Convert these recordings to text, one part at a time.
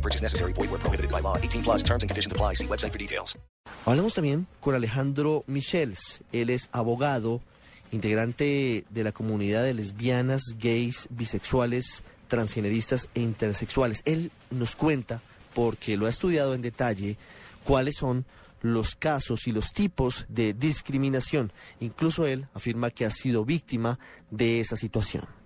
No purchase necessary. Void where prohibited by law. 18 plus terms and conditions apply. See website for details. Hablamos también con Alejandro Michels. Él es abogado, integrante de la comunidad de lesbianas, gays, bisexuales, transgeneristas e intersexuales. Él nos cuenta, porque lo ha estudiado en detalle, cuáles son los casos y los tipos de discriminación. Incluso él afirma que ha sido víctima de esa situación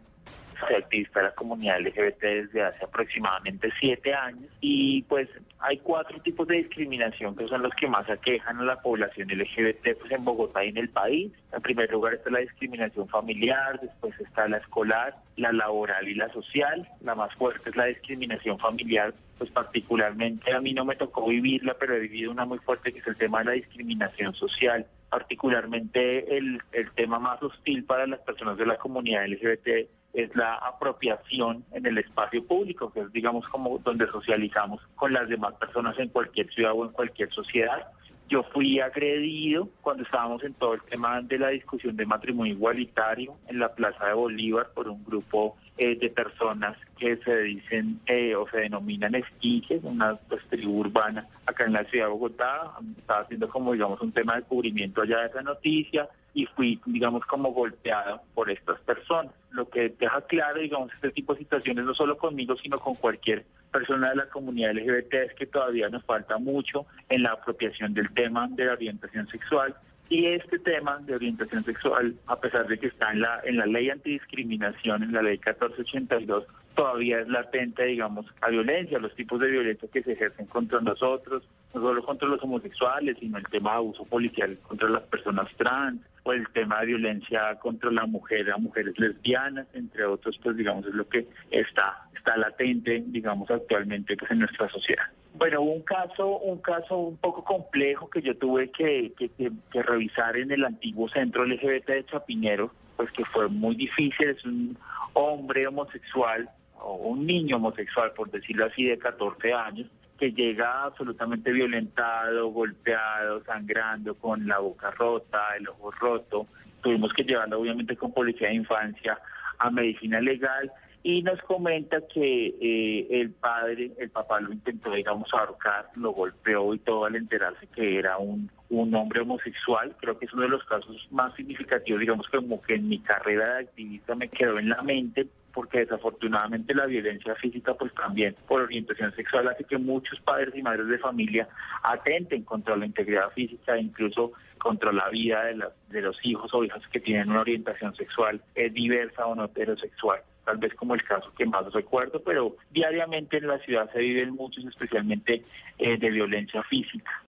soy activista de la comunidad LGBT desde hace aproximadamente siete años y pues hay cuatro tipos de discriminación que son los que más aquejan a la población LGBT pues en Bogotá y en el país. En primer lugar está la discriminación familiar, después está la escolar, la laboral y la social. La más fuerte es la discriminación familiar, pues particularmente a mí no me tocó vivirla, pero he vivido una muy fuerte que es el tema de la discriminación social particularmente el, el tema más hostil para las personas de la comunidad LGBT es la apropiación en el espacio público, que es digamos como donde socializamos con las demás personas en cualquier ciudad o en cualquier sociedad. Yo fui agredido cuando estábamos en todo el tema de la discusión de matrimonio igualitario en la Plaza de Bolívar por un grupo eh, de personas que se dicen eh, o se denominan esquijes, una pues, tribu urbana acá en la ciudad de Bogotá. Estaba haciendo como digamos un tema de cubrimiento allá de esa noticia y fui, digamos, como golpeado por estas personas. Que deja claro, digamos, este tipo de situaciones, no solo conmigo, sino con cualquier persona de la comunidad LGBT, es que todavía nos falta mucho en la apropiación del tema de la orientación sexual. Y este tema de orientación sexual, a pesar de que está en la, en la ley antidiscriminación, en la ley 1482, todavía es latente, digamos, a violencia, los tipos de violencia que se ejercen contra nosotros, no solo contra los homosexuales, sino el tema de abuso policial contra las personas trans, o el tema de violencia contra la mujer, a mujeres lesbianas, entre otros, pues digamos es lo que está está latente, digamos actualmente pues en nuestra sociedad. Bueno, un caso, un caso un poco complejo que yo tuve que, que, que, revisar en el antiguo centro LGBT de Chapinero, pues que fue muy difícil, es un hombre homosexual o un niño homosexual, por decirlo así, de 14 años, que llega absolutamente violentado, golpeado, sangrando, con la boca rota, el ojo roto. Tuvimos que llevarlo obviamente con policía de infancia a medicina legal y nos comenta que eh, el padre, el papá lo intentó, digamos, ahorcar, lo golpeó y todo al enterarse que era un, un hombre homosexual. Creo que es uno de los casos más significativos, digamos, como que en mi carrera de activista me quedó en la mente porque desafortunadamente la violencia física pues también por orientación sexual hace que muchos padres y madres de familia atenten contra la integridad física incluso contra la vida de, de los hijos o hijas que tienen una orientación sexual eh, diversa o no heterosexual tal vez como el caso que más recuerdo, pero diariamente en la ciudad se viven muchos, especialmente eh, de violencia física.